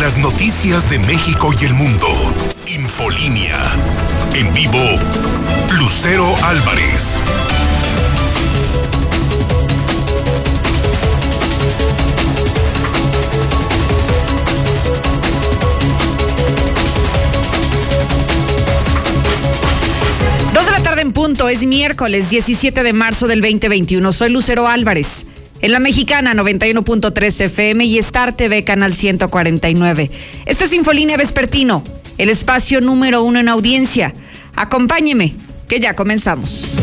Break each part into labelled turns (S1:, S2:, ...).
S1: Las noticias de México y el mundo. Infolínea. En vivo, Lucero Álvarez.
S2: Dos de la tarde en punto, es miércoles 17 de marzo del 2021. Soy Lucero Álvarez. En la mexicana 91.3 FM y Star TV Canal 149. Esto es Infolínea Vespertino, el espacio número uno en audiencia. Acompáñeme, que ya comenzamos.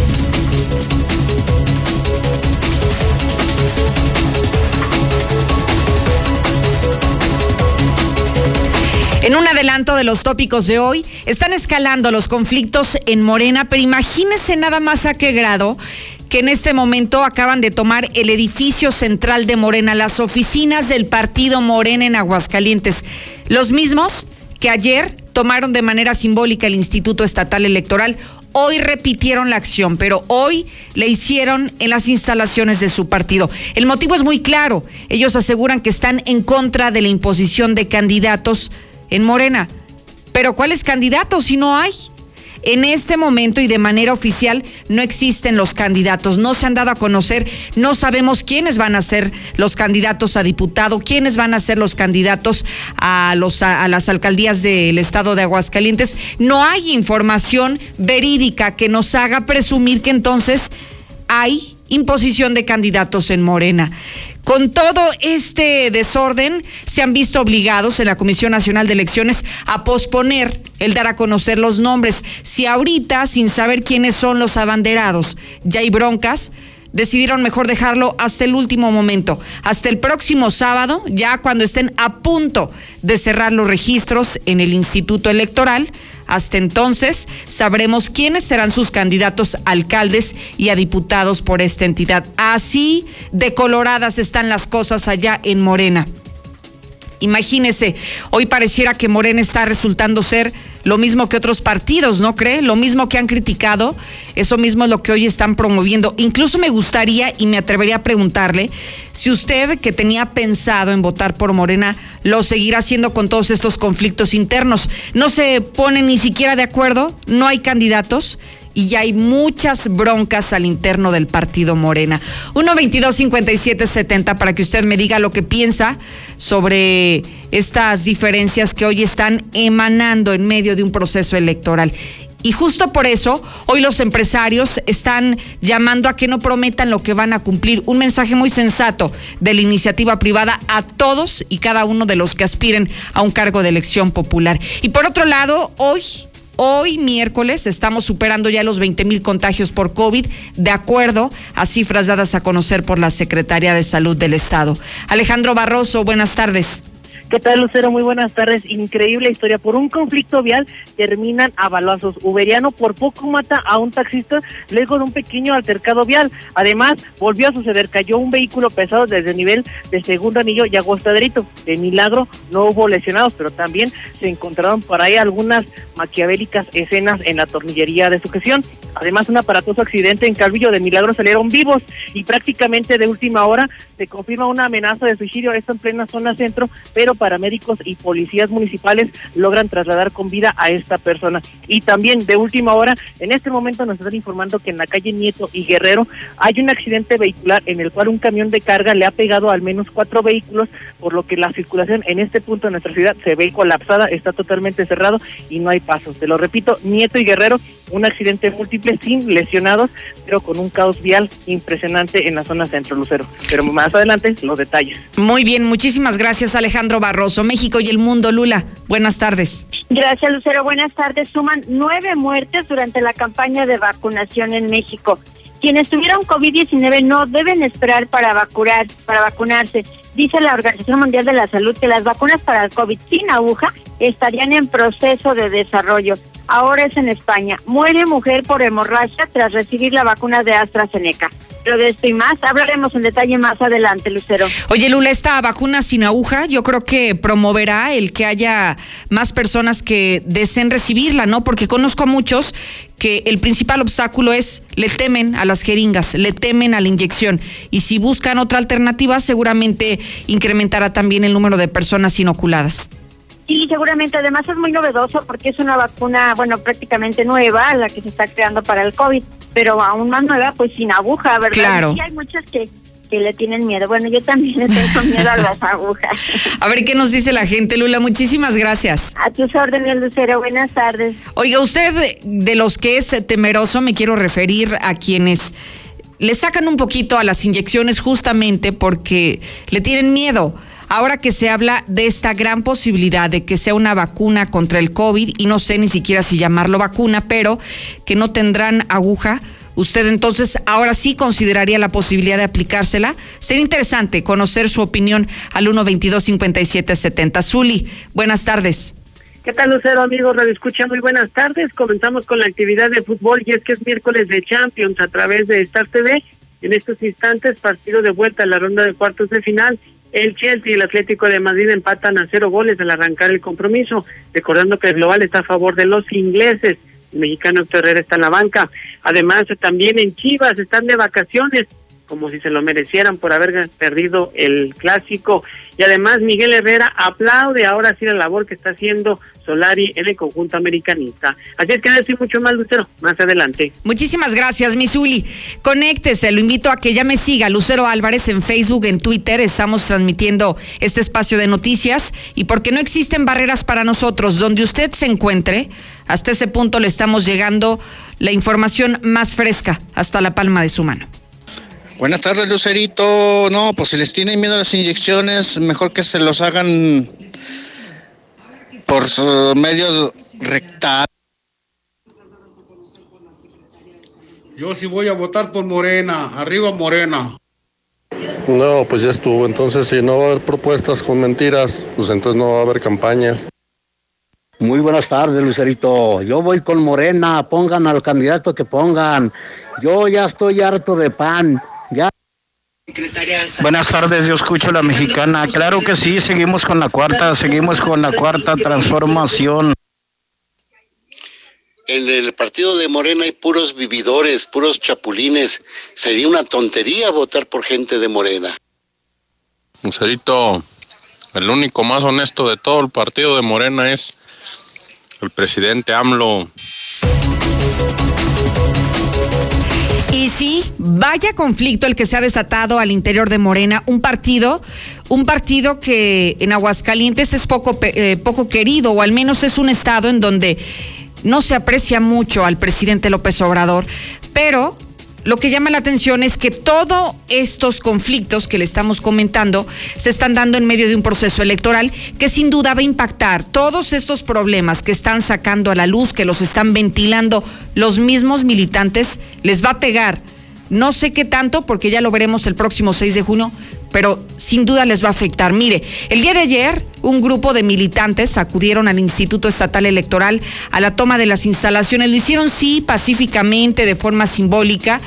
S2: En un adelanto de los tópicos de hoy, están escalando los conflictos en Morena, pero imagínense nada más a qué grado que en este momento acaban de tomar el edificio central de Morena, las oficinas del partido Morena en Aguascalientes. Los mismos que ayer tomaron de manera simbólica el Instituto Estatal Electoral. Hoy repitieron la acción, pero hoy le hicieron en las instalaciones de su partido. El motivo es muy claro. Ellos aseguran que están en contra de la imposición de candidatos en Morena. Pero ¿cuáles candidatos si no hay? En este momento y de manera oficial no existen los candidatos, no se han dado a conocer, no sabemos quiénes van a ser los candidatos a diputado, quiénes van a ser los candidatos a, a las alcaldías del estado de Aguascalientes. No hay información verídica que nos haga presumir que entonces hay imposición de candidatos en Morena. Con todo este desorden, se han visto obligados en la Comisión Nacional de Elecciones a posponer el dar a conocer los nombres. Si ahorita, sin saber quiénes son los abanderados, ya hay broncas, decidieron mejor dejarlo hasta el último momento, hasta el próximo sábado, ya cuando estén a punto de cerrar los registros en el Instituto Electoral. Hasta entonces sabremos quiénes serán sus candidatos a alcaldes y a diputados por esta entidad. Así de coloradas están las cosas allá en Morena. Imagínese, hoy pareciera que Morena está resultando ser lo mismo que otros partidos, ¿no cree? Lo mismo que han criticado, eso mismo es lo que hoy están promoviendo. Incluso me gustaría y me atrevería a preguntarle si usted que tenía pensado en votar por Morena lo seguirá haciendo con todos estos conflictos internos. No se pone ni siquiera de acuerdo, no hay candidatos y ya hay muchas broncas al interno del partido Morena. 1-22-57-70 para que usted me diga lo que piensa sobre estas diferencias que hoy están emanando en medio de un proceso electoral. Y justo por eso, hoy los empresarios están llamando a que no prometan lo que van a cumplir. Un mensaje muy sensato de la iniciativa privada a todos y cada uno de los que aspiren a un cargo de elección popular. Y por otro lado, hoy Hoy, miércoles, estamos superando ya los 20 mil contagios por COVID, de acuerdo a cifras dadas a conocer por la Secretaría de Salud del Estado. Alejandro Barroso, buenas tardes.
S3: ¿Qué tal, Lucero? Muy buenas tardes. Increíble historia. Por un conflicto vial terminan a balazos. Uberiano por poco mata a un taxista luego de un pequeño altercado vial. Además, volvió a suceder. Cayó un vehículo pesado desde el nivel de segundo anillo y Aguastadrito. De milagro no hubo lesionados, pero también se encontraron por ahí algunas maquiavélicas escenas en la tornillería de sujeción. Además, un aparatoso accidente en Calvillo de Milagro salieron vivos y prácticamente de última hora se confirma una amenaza de suicidio. Esto en plena zona centro, pero paramédicos y policías municipales logran trasladar con vida a esta persona. Y también de última hora, en este momento nos están informando que en la calle Nieto y Guerrero hay un accidente vehicular en el cual un camión de carga le ha pegado al menos cuatro vehículos, por lo que la circulación en este punto de nuestra ciudad se ve colapsada, está totalmente cerrado y no hay pasos. Te lo repito, Nieto y Guerrero, un accidente múltiple sin lesionados, pero con un caos vial impresionante en la zona centro, Lucero. Pero más adelante, los detalles.
S2: Muy bien, muchísimas gracias Alejandro Barroso. México y el mundo, Lula. Buenas tardes.
S4: Gracias, Lucero. Buenas tardes. Suman nueve muertes durante la campaña de vacunación en México. Quienes tuvieron COVID-19 no deben esperar para vacunar, para vacunarse. Dice la Organización Mundial de la Salud que las vacunas para el COVID sin aguja estarían en proceso de desarrollo. Ahora es en España. Muere mujer por hemorragia tras recibir la vacuna de AstraZeneca. Pero de esto y más hablaremos en detalle más adelante, Lucero.
S2: Oye, Lula, esta vacuna sin aguja yo creo que promoverá el que haya más personas que deseen recibirla, ¿no? Porque conozco a muchos que el principal obstáculo es le temen a las jeringas, le temen a la inyección. Y si buscan otra alternativa, seguramente incrementará también el número de personas inoculadas.
S4: Sí, seguramente. Además es muy novedoso porque es una vacuna, bueno, prácticamente nueva, la que se está creando para el COVID, pero aún más nueva, pues sin aguja, ¿verdad?
S2: Claro.
S4: Y hay muchas que, que le tienen miedo. Bueno, yo también le tengo miedo a las agujas.
S2: A ver qué nos dice la gente, Lula. Muchísimas gracias.
S4: A tus órdenes, Lucero. Buenas tardes.
S2: Oiga, usted de los que es temeroso, me quiero referir a quienes le sacan un poquito a las inyecciones justamente porque le tienen miedo. Ahora que se habla de esta gran posibilidad de que sea una vacuna contra el COVID, y no sé ni siquiera si llamarlo vacuna, pero que no tendrán aguja, usted entonces ahora sí consideraría la posibilidad de aplicársela. Sería interesante conocer su opinión al 122-5770. Zuli, buenas tardes.
S5: ¿Qué tal, Lucero, amigos? Radio Escucha, muy buenas tardes. Comenzamos con la actividad de fútbol y es que es miércoles de Champions a través de Star TV. En estos instantes, partido de vuelta a la ronda de cuartos de final. El Chelsea y el Atlético de Madrid empatan a cero goles al arrancar el compromiso, recordando que el global está a favor de los ingleses. El mexicano Héctor está en la banca. Además, también en Chivas están de vacaciones, como si se lo merecieran por haber perdido el clásico. Y además, Miguel Herrera aplaude ahora sí la labor que está haciendo Solari en el conjunto americanista. Así es que decir mucho más, Lucero, más adelante.
S2: Muchísimas gracias, Misuli. Conéctese, lo invito a que ya me siga Lucero Álvarez en Facebook, en Twitter. Estamos transmitiendo este espacio de noticias y porque no existen barreras para nosotros, donde usted se encuentre, hasta ese punto le estamos llegando la información más fresca hasta la palma de su mano.
S6: Buenas tardes, Lucerito. No, pues si les tienen miedo a las inyecciones, mejor que se los hagan por su medio rectal.
S7: Yo sí voy a votar por Morena. Arriba Morena.
S8: No, pues ya estuvo. Entonces, si no va a haber propuestas con mentiras, pues entonces no va a haber campañas.
S9: Muy buenas tardes, Lucerito. Yo voy con Morena. Pongan al candidato que pongan. Yo ya estoy harto de pan. Ya.
S6: Buenas tardes, yo escucho la mexicana. Claro que sí, seguimos con la cuarta, seguimos con la cuarta transformación.
S10: En el partido de Morena hay puros vividores, puros chapulines. Sería una tontería votar por gente de Morena.
S11: Lucerito, el único más honesto de todo el partido de Morena es el presidente AMLO.
S2: Y sí, vaya conflicto el que se ha desatado al interior de Morena, un partido, un partido que en Aguascalientes es poco, eh, poco querido, o al menos es un estado en donde no se aprecia mucho al presidente López Obrador, pero lo que llama la atención es que todos estos conflictos que le estamos comentando se están dando en medio de un proceso electoral que sin duda va a impactar todos estos problemas que están sacando a la luz, que los están ventilando los mismos militantes, les va a pegar. No sé qué tanto, porque ya lo veremos el próximo 6 de junio, pero sin duda les va a afectar. Mire, el día de ayer un grupo de militantes acudieron al Instituto Estatal Electoral a la toma de las instalaciones. Lo hicieron sí pacíficamente, de forma simbólica,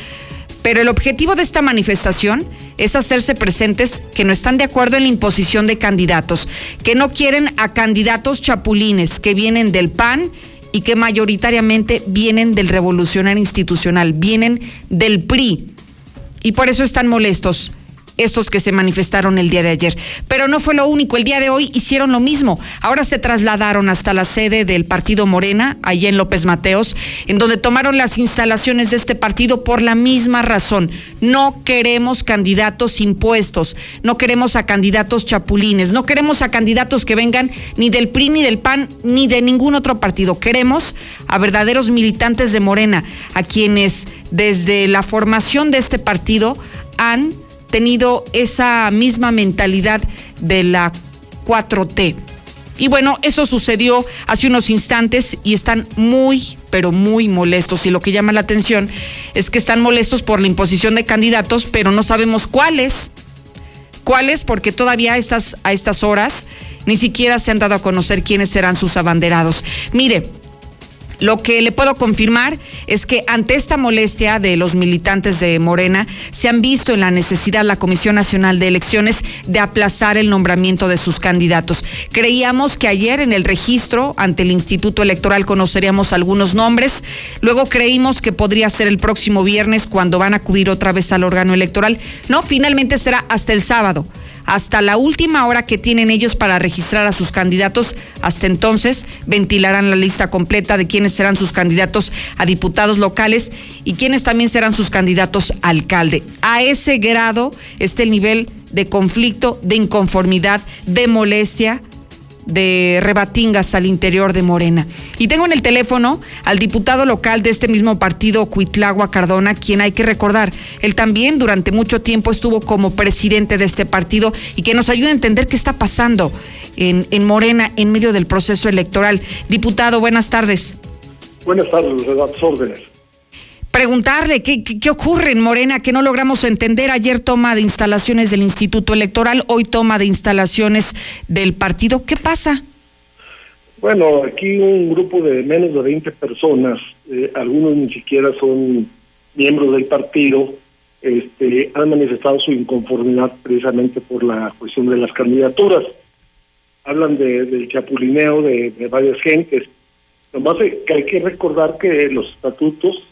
S2: pero el objetivo de esta manifestación es hacerse presentes que no están de acuerdo en la imposición de candidatos, que no quieren a candidatos chapulines que vienen del PAN y que mayoritariamente vienen del revolucionario institucional, vienen del PRI. Y por eso están molestos estos que se manifestaron el día de ayer. Pero no fue lo único, el día de hoy hicieron lo mismo. Ahora se trasladaron hasta la sede del partido Morena, allá en López Mateos, en donde tomaron las instalaciones de este partido por la misma razón. No queremos candidatos impuestos, no queremos a candidatos chapulines, no queremos a candidatos que vengan ni del PRI, ni del PAN, ni de ningún otro partido. Queremos a verdaderos militantes de Morena, a quienes desde la formación de este partido han tenido esa misma mentalidad de la 4T. Y bueno, eso sucedió hace unos instantes y están muy, pero muy molestos. Y lo que llama la atención es que están molestos por la imposición de candidatos, pero no sabemos cuáles. ¿Cuáles? Porque todavía a estas, a estas horas ni siquiera se han dado a conocer quiénes serán sus abanderados. Mire, lo que le puedo confirmar es que ante esta molestia de los militantes de Morena, se han visto en la necesidad la Comisión Nacional de Elecciones de aplazar el nombramiento de sus candidatos. Creíamos que ayer en el registro ante el Instituto Electoral conoceríamos algunos nombres, luego creímos que podría ser el próximo viernes cuando van a acudir otra vez al órgano electoral. No, finalmente será hasta el sábado hasta la última hora que tienen ellos para registrar a sus candidatos. Hasta entonces ventilarán la lista completa de quiénes serán sus candidatos a diputados locales y quiénes también serán sus candidatos a alcalde. A ese grado está el nivel de conflicto, de inconformidad, de molestia de rebatingas al interior de Morena. Y tengo en el teléfono al diputado local de este mismo partido, Cuitlagua Cardona, quien hay que recordar, él también durante mucho tiempo estuvo como presidente de este partido y que nos ayuda a entender qué está pasando en, en Morena en medio del proceso electoral. Diputado, buenas tardes.
S12: Buenas tardes, las órdenes
S2: preguntarle qué, qué, ocurre en Morena que no logramos entender. Ayer toma de instalaciones del Instituto Electoral, hoy toma de instalaciones del partido. ¿Qué pasa?
S12: Bueno, aquí un grupo de menos de 20 personas, eh, algunos ni siquiera son miembros del partido, este, han manifestado su inconformidad precisamente por la cuestión de las candidaturas. Hablan de, del chapulineo de, de varias gentes. Nomás que hay que recordar que los estatutos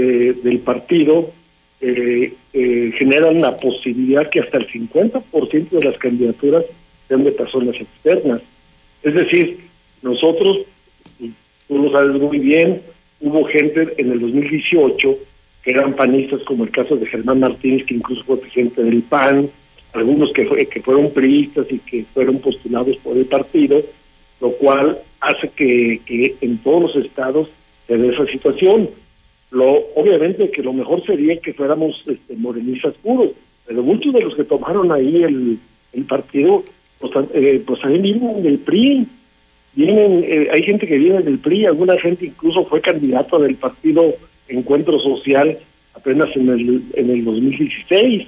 S12: eh, del partido eh, eh, generan la posibilidad que hasta el 50% de las candidaturas sean de personas externas. Es decir, nosotros, tú lo sabes muy bien, hubo gente en el 2018 que eran panistas, como el caso de Germán Martínez, que incluso fue presidente del PAN, algunos que, fueron priistas y que fueron postulados por el partido, lo cual hace que, que en todos los estados se dé esa situación. Lo, obviamente que lo mejor sería que fuéramos este, morenistas puros, pero muchos de los que tomaron ahí el, el partido, pues, eh, pues también vienen del PRI, vienen, eh, hay gente que viene del PRI, alguna gente incluso fue candidato del partido Encuentro Social apenas en el, en el 2016,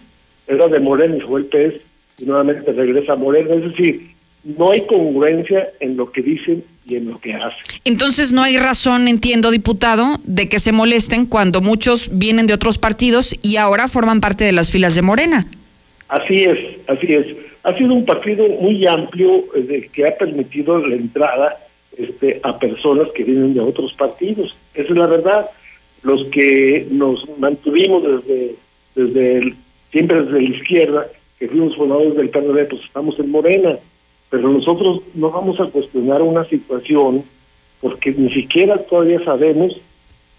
S12: era de Morena y fue el PES y nuevamente regresa a Morena, es decir, no hay congruencia en lo que dicen y en lo que hacen.
S2: Entonces no hay razón, entiendo, diputado, de que se molesten cuando muchos vienen de otros partidos y ahora forman parte de las filas de Morena.
S12: Así es, así es. Ha sido un partido muy amplio eh, que ha permitido la entrada este, a personas que vienen de otros partidos. Esa es la verdad. Los que nos mantuvimos desde, desde siempre desde la izquierda, que fuimos fundadores del PRD, pues estamos en Morena pero nosotros no vamos a cuestionar una situación porque ni siquiera todavía sabemos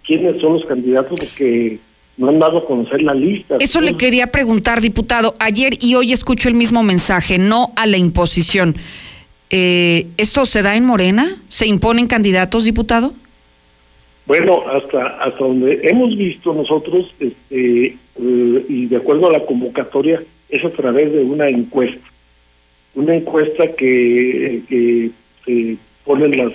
S12: quiénes son los candidatos porque no han dado a conocer la lista.
S2: Eso le quería preguntar, diputado. Ayer y hoy escucho el mismo mensaje, no a la imposición. Eh, ¿Esto se da en Morena? ¿Se imponen candidatos, diputado?
S12: Bueno, hasta hasta donde hemos visto nosotros, este, eh, y de acuerdo a la convocatoria, es a través de una encuesta una encuesta que, que se ponen las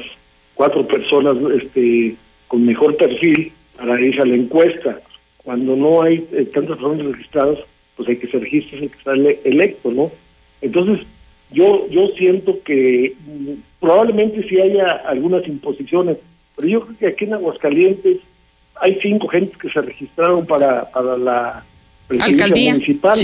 S12: cuatro personas este, con mejor perfil para ir a la encuesta. Cuando no hay eh, tantas personas registradas, pues hay que se registre el que sale electo, ¿no? Entonces, yo yo siento que mm, probablemente sí haya algunas imposiciones, pero yo creo que aquí en Aguascalientes hay cinco gentes que se registraron para, para la
S2: alcaldía municipal.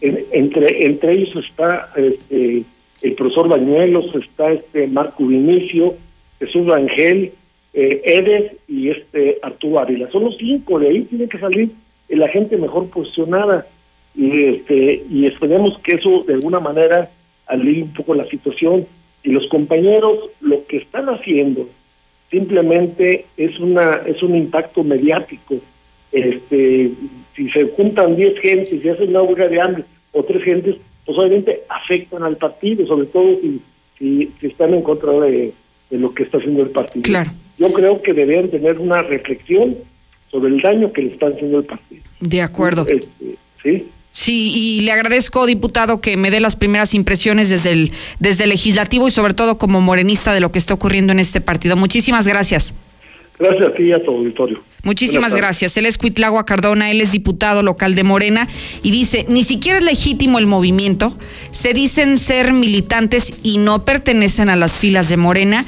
S12: entre, entre ellos está este, el profesor Bañuelos, está este Marco Vinicio, Jesús Rangel, eh, Edes y este Arturo Ávila. Son los cinco, de ahí tiene que salir la gente mejor posicionada. Y, este, y esperemos que eso de alguna manera alivie un poco la situación. Y los compañeros lo que están haciendo simplemente es una es un impacto mediático este si se juntan 10 gentes y hacen una huelga de hambre o tres gentes, pues obviamente afectan al partido, sobre todo si, si, están en contra de, lo que está haciendo el partido.
S2: Claro.
S12: Yo creo que deberían tener una reflexión sobre el daño que le están haciendo el partido.
S2: De acuerdo.
S12: Este, sí.
S2: Sí, y le agradezco, diputado, que me dé las primeras impresiones desde el, desde el legislativo y sobre todo como morenista de lo que está ocurriendo en este partido. Muchísimas gracias.
S12: Gracias a ti y a tu auditorio.
S2: Muchísimas gracias. Él es Cuitlagua Cardona, él es diputado local de Morena y dice, ni siquiera es legítimo el movimiento, se dicen ser militantes y no pertenecen a las filas de Morena.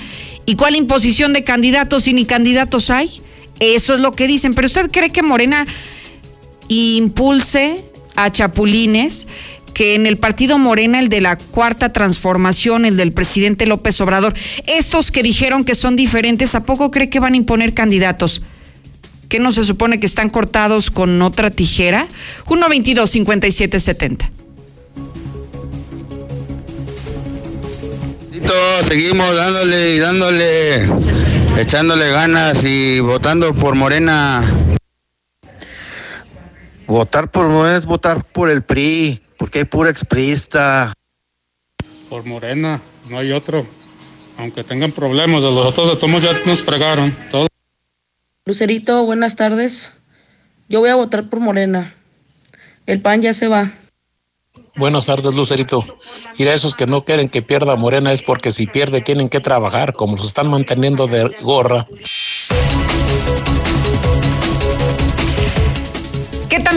S2: ¿Y cuál imposición de candidatos y ni candidatos hay? Eso es lo que dicen. Pero usted cree que Morena impulse a Chapulines que en el partido Morena, el de la cuarta transformación, el del presidente López Obrador, estos que dijeron que son diferentes, ¿a poco cree que van a imponer candidatos? ¿Que no se supone que están cortados con otra tijera? 122 5770
S13: Seguimos dándole y dándole, echándole ganas y votando por Morena. Votar por Morena es votar por el PRI, porque hay pura exprista.
S14: Por Morena, no hay otro. Aunque tengan problemas, los otros de todos ya nos fregaron. Todo.
S15: Lucerito, buenas tardes. Yo voy a votar por Morena. El PAN ya se va.
S16: Buenas tardes, Lucerito. Y a esos que no quieren que pierda Morena es porque si pierde tienen que trabajar, como los están manteniendo de gorra.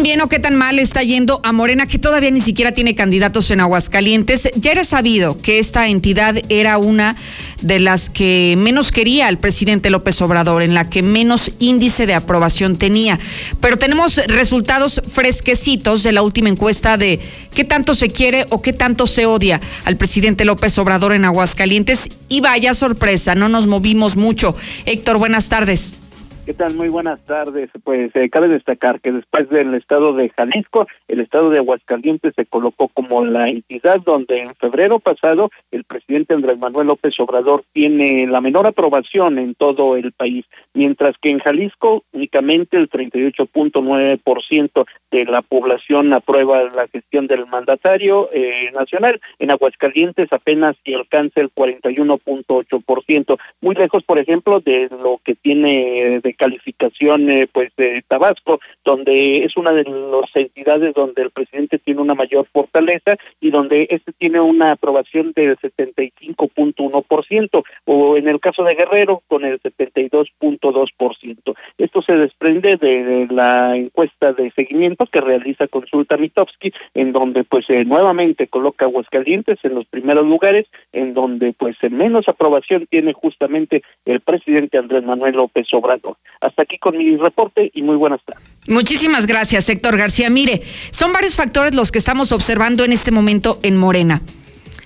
S2: Bien o qué tan mal está yendo a Morena, que todavía ni siquiera tiene candidatos en Aguascalientes? Ya era sabido que esta entidad era una de las que menos quería el presidente López Obrador, en la que menos índice de aprobación tenía. Pero tenemos resultados fresquecitos de la última encuesta de qué tanto se quiere o qué tanto se odia al presidente López Obrador en Aguascalientes. Y vaya sorpresa, no nos movimos mucho. Héctor, buenas tardes.
S17: ¿Qué tal? Muy buenas tardes. Pues eh, cabe destacar que después del estado de Jalisco, el estado de Aguascalientes se colocó como la entidad donde en febrero pasado el presidente Andrés Manuel López Obrador tiene la menor aprobación en todo el país, mientras que en Jalisco únicamente el 38.9% de la población aprueba la gestión del mandatario eh, nacional. En Aguascalientes apenas si alcanza el 41.8%, muy lejos, por ejemplo, de lo que tiene de calificación pues de Tabasco, donde es una de las entidades donde el presidente tiene una mayor fortaleza y donde este tiene una aprobación del 75.1% o en el caso de Guerrero con el 72.2%. Esto se desprende de la encuesta de seguimiento que realiza Consulta Mitowski en donde pues eh, nuevamente coloca Aguascalientes en los primeros lugares, en donde pues menos aprobación tiene justamente el presidente Andrés Manuel López Obrador. Hasta aquí con mi reporte y muy buenas tardes.
S2: Muchísimas gracias, Héctor García. Mire, son varios factores los que estamos observando en este momento en Morena.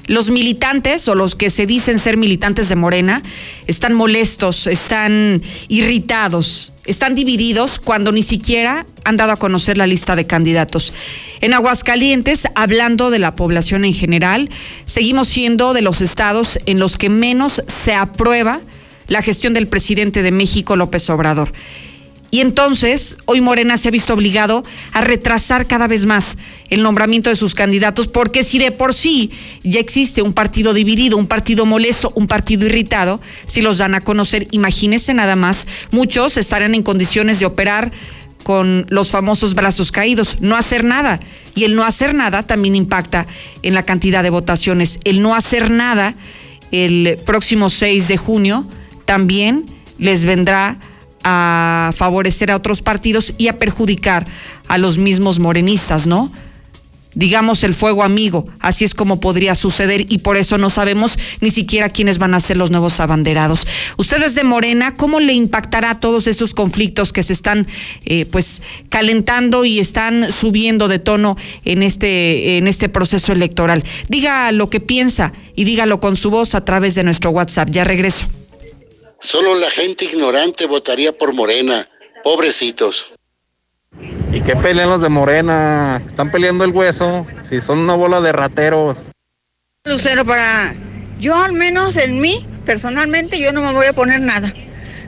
S2: Los militantes o los que se dicen ser militantes de Morena están molestos, están irritados, están divididos cuando ni siquiera han dado a conocer la lista de candidatos. En Aguascalientes, hablando de la población en general, seguimos siendo de los estados en los que menos se aprueba la gestión del presidente de México, López Obrador. Y entonces, hoy Morena se ha visto obligado a retrasar cada vez más el nombramiento de sus candidatos, porque si de por sí ya existe un partido dividido, un partido molesto, un partido irritado, si los dan a conocer, imagínense nada más, muchos estarán en condiciones de operar con los famosos brazos caídos, no hacer nada. Y el no hacer nada también impacta en la cantidad de votaciones. El no hacer nada el próximo 6 de junio también les vendrá a favorecer a otros partidos y a perjudicar a los mismos morenistas, ¿no? digamos, el fuego amigo. Así es como podría suceder y por eso no sabemos ni siquiera quiénes van a ser los nuevos abanderados. Ustedes de Morena, ¿cómo le impactará todos estos conflictos que se están eh, pues calentando y están subiendo de tono en este, en este proceso electoral? Diga lo que piensa y dígalo con su voz a través de nuestro WhatsApp. Ya regreso.
S10: Solo la gente ignorante votaría por Morena. Pobrecitos.
S13: ¿Y qué pelean los de Morena? Están peleando el hueso. Si son una bola de rateros.
S18: Lucero, para. Yo, al menos en mí, personalmente, yo no me voy a poner nada.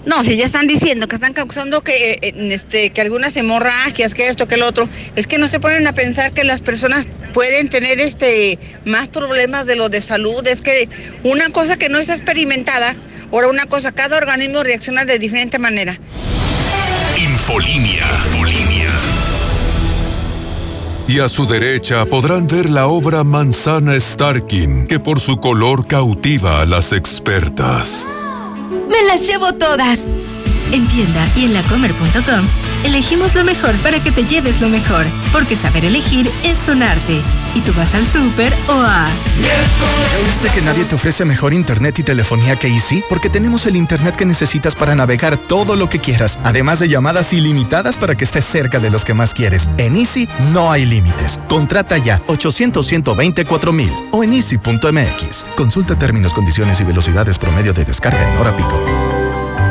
S18: No, si ya están diciendo que están causando que, eh, este, que algunas hemorragias, que esto, que el otro, es que no se ponen a pensar que las personas pueden tener este, más problemas de lo de salud. Es que una cosa que no está experimentada, Ahora una cosa, cada organismo reacciona de diferente manera.
S19: Infolinia. Infolinia. Y a su derecha podrán ver la obra Manzana Starkin, que por su color cautiva a las expertas.
S20: ¡Me las llevo todas!
S21: En tienda y en lacomer.com, elegimos lo mejor para que te lleves lo mejor, porque saber elegir es un arte. Y tú vas al súper o a...
S22: ¿Ya viste que nadie te ofrece mejor internet y telefonía que Easy? Porque tenemos el internet que necesitas para navegar todo lo que quieras, además de llamadas ilimitadas para que estés cerca de los que más quieres. En Easy no hay límites. Contrata ya 800 124 mil o en easy.mx. Consulta términos, condiciones y velocidades promedio de descarga en hora pico.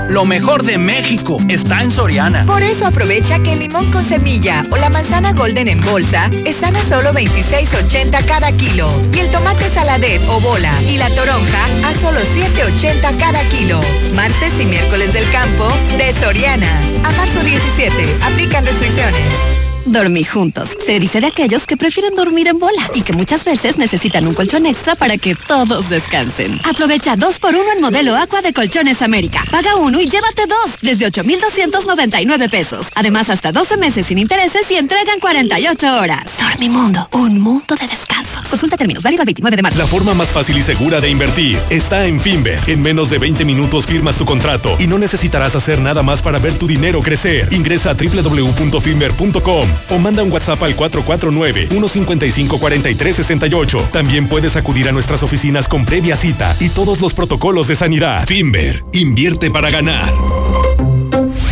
S23: Lo mejor de México está en Soriana.
S24: Por eso aprovecha que el limón con semilla o la manzana golden en bolsa están a solo 26.80 cada kilo. Y el tomate saladet o bola y la toronja a solo 7.80 cada kilo. Martes y miércoles del campo de Soriana. A marzo 17. Aplican restricciones.
S21: Dormir juntos. Se dice de aquellos que prefieren dormir en bola y que muchas veces necesitan un colchón extra para que todos descansen. Aprovecha dos por uno en modelo Aqua de Colchones América. Paga uno y llévate dos desde 8,299 pesos. Además, hasta 12 meses sin intereses y entregan 48 horas. Dormimundo, un mundo de descanso. Consulta términos, válido el 29 de marzo.
S25: La forma más fácil y segura de invertir está en Finver. En menos de 20 minutos firmas tu contrato y no necesitarás hacer nada más para ver tu dinero crecer. Ingresa a www.finver.com o manda un WhatsApp al 449-155-4368. También puedes acudir a nuestras oficinas con previa cita y todos los protocolos de sanidad. Finver, invierte para ganar.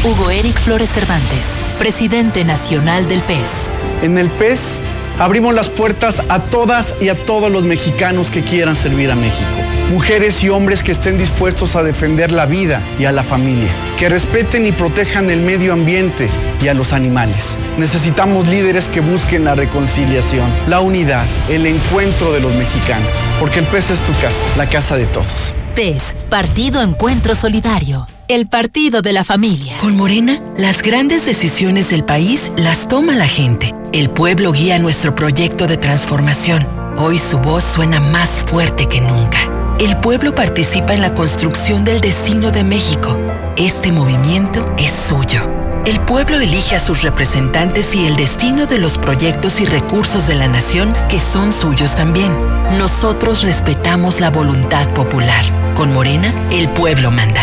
S26: Hugo Eric Flores Cervantes, presidente nacional del PES.
S27: En el PES abrimos las puertas a todas y a todos los mexicanos que quieran servir a México. Mujeres y hombres que estén dispuestos a defender la vida y a la familia, que respeten y protejan el medio ambiente y a los animales. Necesitamos líderes que busquen la reconciliación, la unidad, el encuentro de los mexicanos, porque el PES es tu casa, la casa de todos.
S26: PES, Partido Encuentro Solidario. El partido de la familia.
S28: Con Morena, las grandes decisiones del país las toma la gente. El pueblo guía nuestro proyecto de transformación. Hoy su voz suena más fuerte que nunca. El pueblo participa en la construcción del destino de México. Este movimiento es suyo. El pueblo elige a sus representantes y el destino de los proyectos y recursos de la nación que son suyos también. Nosotros respetamos la voluntad popular. Con Morena, el pueblo manda.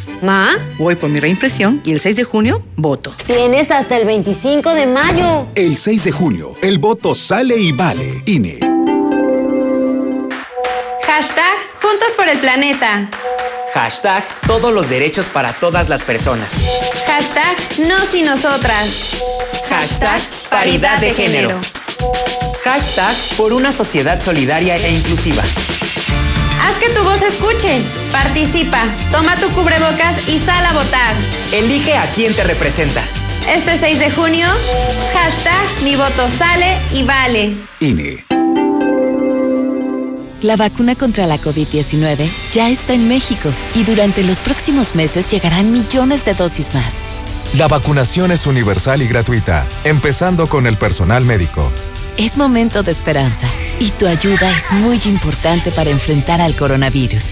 S29: ¿Ma?
S30: Voy por mi reimpresión y el 6 de junio voto.
S29: Tienes hasta el 25 de mayo.
S31: El 6 de junio, el voto sale y vale. INE.
S29: Hashtag Juntos por el Planeta.
S32: Hashtag Todos los derechos para todas las personas.
S29: Hashtag Nos y Nosotras.
S32: Hashtag Paridad de género. Hashtag Por una sociedad solidaria e inclusiva.
S29: Haz que tu voz escuche. Participa. Toma tu cubrebocas y sal a votar.
S32: Elige a quien te representa.
S29: Este 6 de junio, hashtag mi voto sale y vale.
S31: INE.
S26: La vacuna contra la COVID-19 ya está en México y durante los próximos meses llegarán millones de dosis más.
S25: La vacunación es universal y gratuita, empezando con el personal médico.
S26: Es momento de esperanza y tu ayuda es muy importante para enfrentar al coronavirus.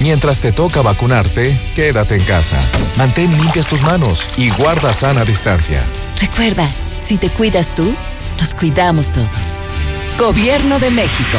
S25: Mientras te toca vacunarte, quédate en casa. Mantén limpias tus manos y guarda sana distancia.
S26: Recuerda, si te cuidas tú, nos cuidamos todos. Gobierno de México.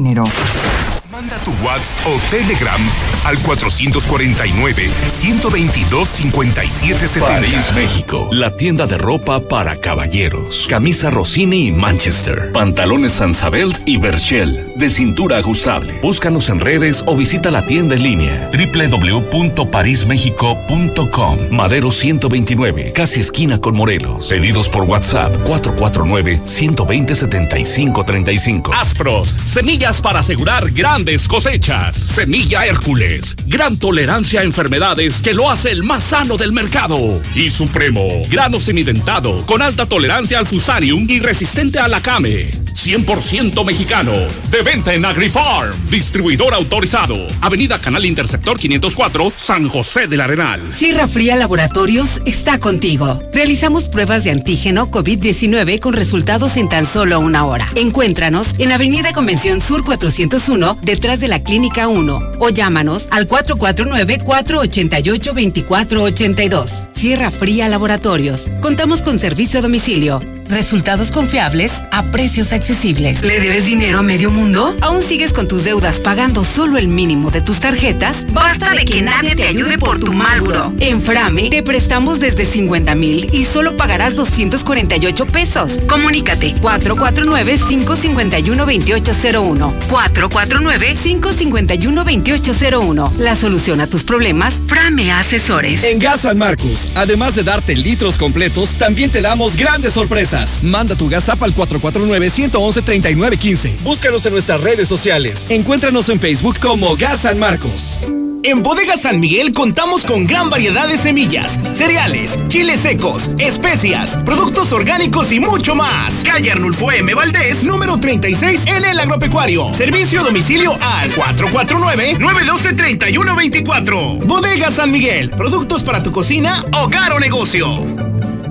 S31: Manda
S19: tu WhatsApp o Telegram al 449-122-5770.
S33: París, México. La tienda de ropa para caballeros. Camisa Rossini y Manchester. Pantalones Sansabelt y Berchel. De cintura ajustable. Búscanos en redes o visita la tienda en línea. www.parismexico.com. Madero 129. Casi esquina con Morelos. Pedidos por WhatsApp 449-120-7535.
S34: Aspros. Semillas para asegurar grandes cosechas. Semilla Hércules. Gran tolerancia a enfermedades que lo hace el más sano del mercado. Y Supremo. Grano semidentado con alta tolerancia al fusarium y resistente a la came. 100% mexicano. De venta en AgriFarm. Distribuidor autorizado. Avenida Canal Intersector 504, San José del Arenal.
S35: Sierra Fría Laboratorios está contigo. Realizamos pruebas de antígeno COVID-19 con resultados en tan solo una hora. Encuéntranos en Avenida Convención Sur 401, detrás de la Clínica 1. O llámanos al 449-488-2482. Sierra Fría Laboratorios. Contamos con servicio a domicilio. Resultados confiables a precios accesibles. ¿Le debes dinero a medio mundo? ¿Aún sigues con tus deudas pagando solo el mínimo de tus tarjetas? Basta de que nadie te ayude por tu Malburo. En Frame te prestamos desde 50 mil y solo pagarás 248 pesos. Comunícate 449-551-2801. 449-551-2801. La solución a tus problemas, Frame Asesores.
S36: En Gas San Marcos, además de darte litros completos, también te damos grandes sorpresas. Manda tu gas al 449-111-3915. Búscanos en nuestras redes sociales. Encuéntranos en Facebook como Gas San Marcos.
S37: En Bodega San Miguel contamos con gran variedad de semillas, cereales, chiles secos, especias, productos orgánicos y mucho más. Calle Arnulfo M. Valdés, número 36 en el Agropecuario. Servicio a domicilio al 449-912-3124. Bodega San Miguel, productos para tu cocina, hogar o negocio.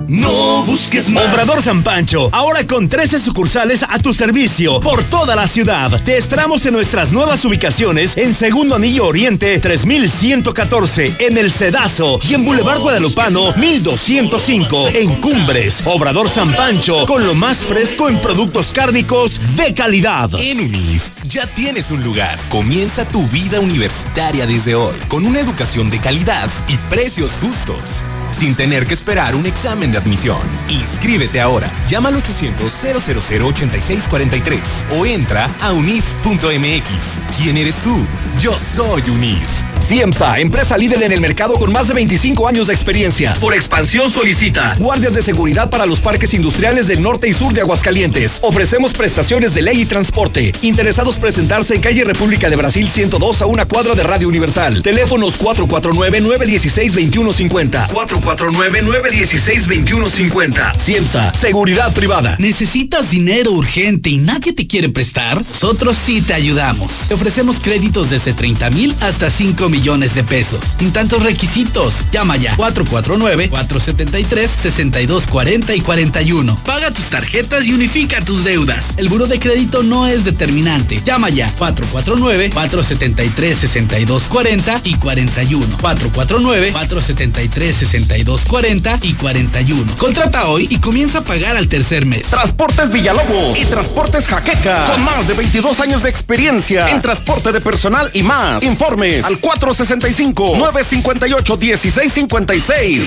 S38: No busques más.
S39: Obrador San Pancho, ahora con 13 sucursales a tu servicio por toda la ciudad. Te esperamos en nuestras nuevas ubicaciones en Segundo Anillo Oriente 3114, en El Cedazo y en Boulevard Guadalupano 1205, en Cumbres. Obrador San Pancho, con lo más fresco en productos cárnicos de calidad.
S25: En UNIF ya tienes un lugar. Comienza tu vida universitaria desde hoy, con una educación de calidad y precios justos sin tener que esperar un examen de admisión. Inscríbete ahora. Llama al 800-000-8643 o entra a unif.mx. ¿Quién eres tú? Yo soy UNIF.
S39: CIEMSA, empresa líder en el mercado con más de 25 años de experiencia. Por expansión solicita guardias de seguridad para los parques industriales del norte y sur de Aguascalientes. Ofrecemos prestaciones de ley y transporte. Interesados presentarse en calle República de Brasil 102 a una cuadra de Radio Universal. Teléfonos 449-916-2150. 449-916-2150. CIEMSA, seguridad privada.
S40: ¿Necesitas dinero urgente y nadie te quiere prestar? Nosotros sí te ayudamos. Te ofrecemos créditos desde 30 mil hasta 5 millones de pesos. Sin tantos requisitos. Llama ya 449-473-6240 y 41. Paga tus tarjetas y unifica tus deudas. El buro de crédito no es determinante. Llama ya 449-473-6240 y 41. 449-473-6240 y 41. Contrata hoy y comienza a pagar al tercer mes.
S37: Transportes Villalobos y Transportes Jaqueca. Con más de 22 años de experiencia en transporte de personal y más. Informes al 465-958-1656.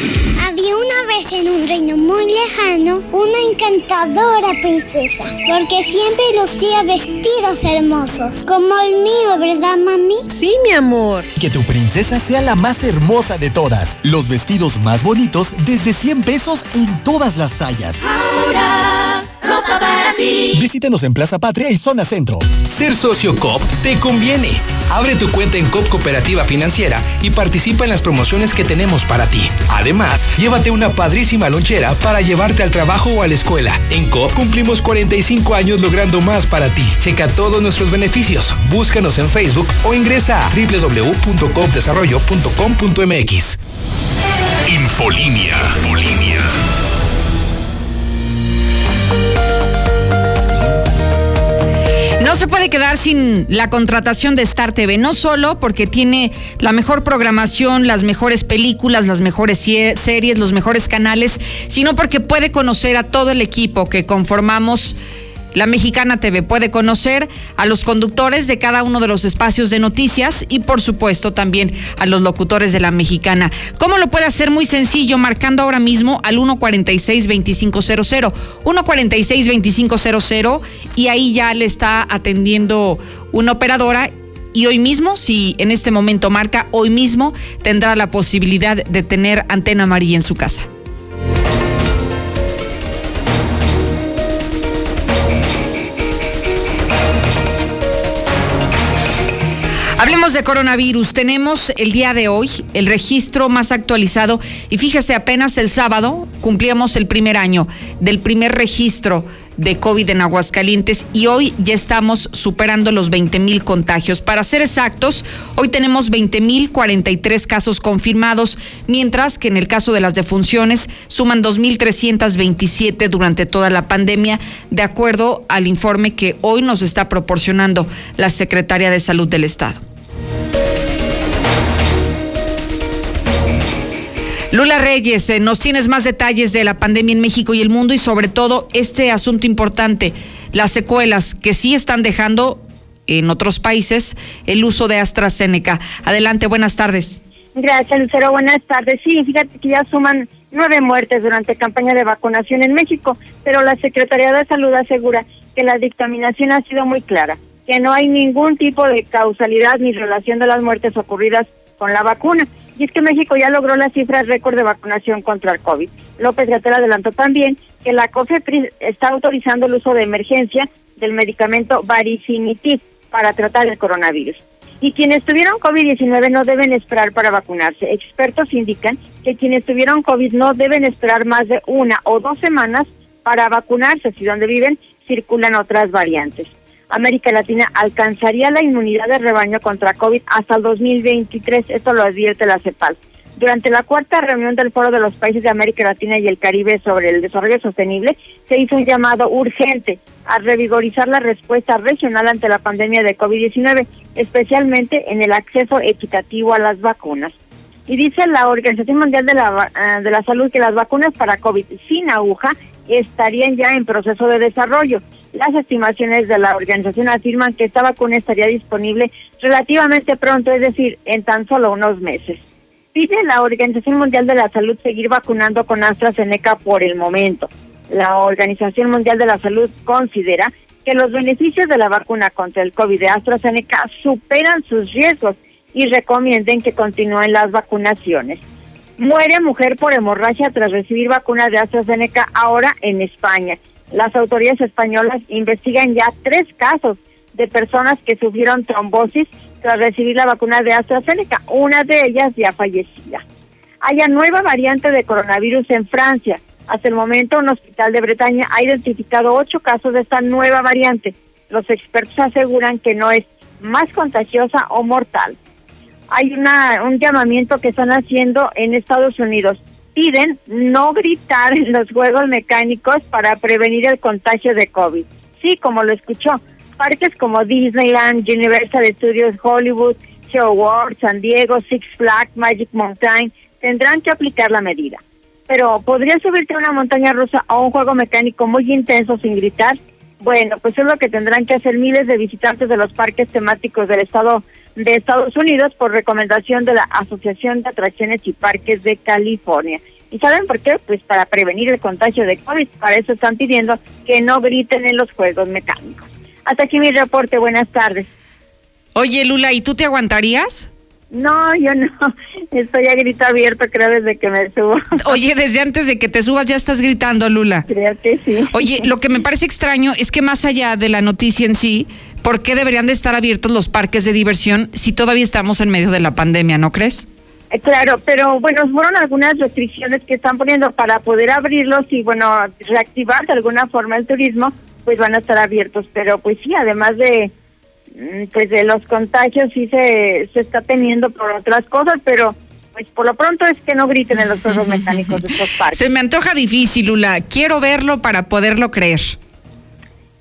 S41: Había una vez en un reino muy lejano una encantadora princesa, porque siempre lucía vestidos hermosos, como el mío, ¿verdad, mami?
S30: Sí, mi amor.
S42: Que tu princesa sea la más hermosa de todas. Los vestidos más bonitos desde 100 pesos en todas las tallas.
S24: Ahora, ropa para ti.
S42: Visítenos en Plaza Patria y Zona Centro.
S43: Ser socio COP te conviene. Abre tu cuenta en COP Cooperativa Financiera y participa en las promociones que tenemos para ti. Además, llévate una padrísima lonchera para llevarte al trabajo o a la escuela. En COP cumplimos 45 años logrando más para ti. Checa todos nuestros beneficios. Búscanos en Facebook o ingresa a www.copdesarrollo.com.mx.
S19: Infolinia. Infolinia.
S2: No se puede quedar sin la contratación de Star TV, no solo porque tiene la mejor programación, las mejores películas, las mejores series, los mejores canales, sino porque puede conocer a todo el equipo que conformamos La Mexicana TV puede conocer a los conductores de cada uno de los espacios de noticias y por supuesto también a los locutores de La Mexicana. ¿Cómo lo puede hacer? Muy sencillo, marcando ahora mismo al 146-2500. 146-2500 y ahí ya le está atendiendo una operadora y hoy mismo, si en este momento marca, hoy mismo tendrá la posibilidad de tener antena amarilla en su casa. Hablemos de coronavirus. Tenemos el día de hoy el registro más actualizado y fíjese, apenas el sábado cumplíamos el primer año del primer registro de COVID en Aguascalientes y hoy ya estamos superando los 20 mil contagios. Para ser exactos, hoy tenemos 20 mil 43 casos confirmados, mientras que en el caso de las defunciones suman 2.327 durante toda la pandemia, de acuerdo al informe que hoy nos está proporcionando la Secretaría de Salud del Estado. Lula Reyes, eh, nos tienes más detalles de la pandemia en México y el mundo y sobre todo este asunto importante, las secuelas que sí están dejando en otros países el uso de AstraZeneca. Adelante, buenas tardes.
S4: Gracias, Lucero. Buenas tardes. Sí, fíjate que ya suman nueve muertes durante campaña de vacunación en México, pero la Secretaría de Salud asegura que la dictaminación ha sido muy clara, que no hay ningún tipo de causalidad ni relación de las muertes ocurridas con la vacuna. Y es que México ya logró las cifras récord de vacunación contra el COVID. López Gatel adelantó también que la COFEPRIS está autorizando el uso de emergencia del medicamento Baricitinib para tratar el coronavirus. Y quienes tuvieron COVID-19 no deben esperar para vacunarse. Expertos indican que quienes tuvieron COVID no deben esperar más de una o dos semanas para vacunarse si donde viven circulan otras variantes. América Latina alcanzaría la inmunidad de rebaño contra COVID hasta el 2023, esto lo advierte la CEPAL. Durante la cuarta reunión del Foro de los Países de América Latina y el Caribe sobre el desarrollo sostenible, se hizo un llamado urgente a revigorizar la respuesta regional ante la pandemia de COVID-19, especialmente en el acceso equitativo a las vacunas. Y dice la Organización Mundial de la, eh, de la Salud que las vacunas para COVID sin aguja estarían ya en proceso de desarrollo. Las estimaciones de la organización afirman que esta vacuna estaría disponible relativamente pronto, es decir, en tan solo unos meses. Pide la Organización Mundial de la Salud seguir vacunando con AstraZeneca por el momento. La Organización Mundial de la Salud considera que los beneficios de la vacuna contra el COVID de AstraZeneca superan sus riesgos y recomienden que continúen las vacunaciones. Muere mujer por hemorragia tras recibir vacuna de AstraZeneca ahora en España. Las autoridades españolas investigan ya tres casos de personas que sufrieron trombosis tras recibir la vacuna de AstraZeneca, una de ellas ya fallecida. Hay nueva variante de coronavirus en Francia. Hasta el momento, un hospital de Bretaña ha identificado ocho casos de esta nueva variante. Los expertos aseguran que no es más contagiosa o mortal. Hay un llamamiento que están haciendo en Estados Unidos piden no gritar en los juegos mecánicos para prevenir el contagio de COVID. Sí, como lo escuchó, parques como Disneyland, Universal Studios Hollywood, Show San Diego, Six Flags, Magic Mountain tendrán que aplicar la medida. Pero ¿podría subirte a una montaña rusa o un juego mecánico muy intenso sin gritar? Bueno, pues es lo que tendrán que hacer miles de visitantes de los parques temáticos del estado de Estados Unidos por recomendación de la Asociación de Atracciones y Parques de California. ¿Y saben por qué? Pues para prevenir el contagio de COVID. Para eso están pidiendo que no griten en los juegos mecánicos. Hasta aquí mi reporte. Buenas tardes.
S2: Oye, Lula, ¿y tú te aguantarías?
S4: No, yo no. Estoy a grito abierto, creo, desde que me subo.
S2: Oye, desde antes de que te subas ya estás gritando, Lula.
S4: Creo que sí.
S2: Oye, lo que me parece extraño es que más allá de la noticia en sí, ¿por qué deberían de estar abiertos los parques de diversión si todavía estamos en medio de la pandemia, no crees?
S4: Eh, claro, pero bueno, fueron algunas restricciones que están poniendo para poder abrirlos y bueno, reactivar de alguna forma el turismo, pues van a estar abiertos. Pero pues sí, además de Mm, pues de los contagios sí se, se está teniendo por otras cosas, pero pues por lo pronto es que no griten en los juegos mecánicos de estos parques.
S2: Se me antoja difícil, Lula. Quiero verlo para poderlo creer.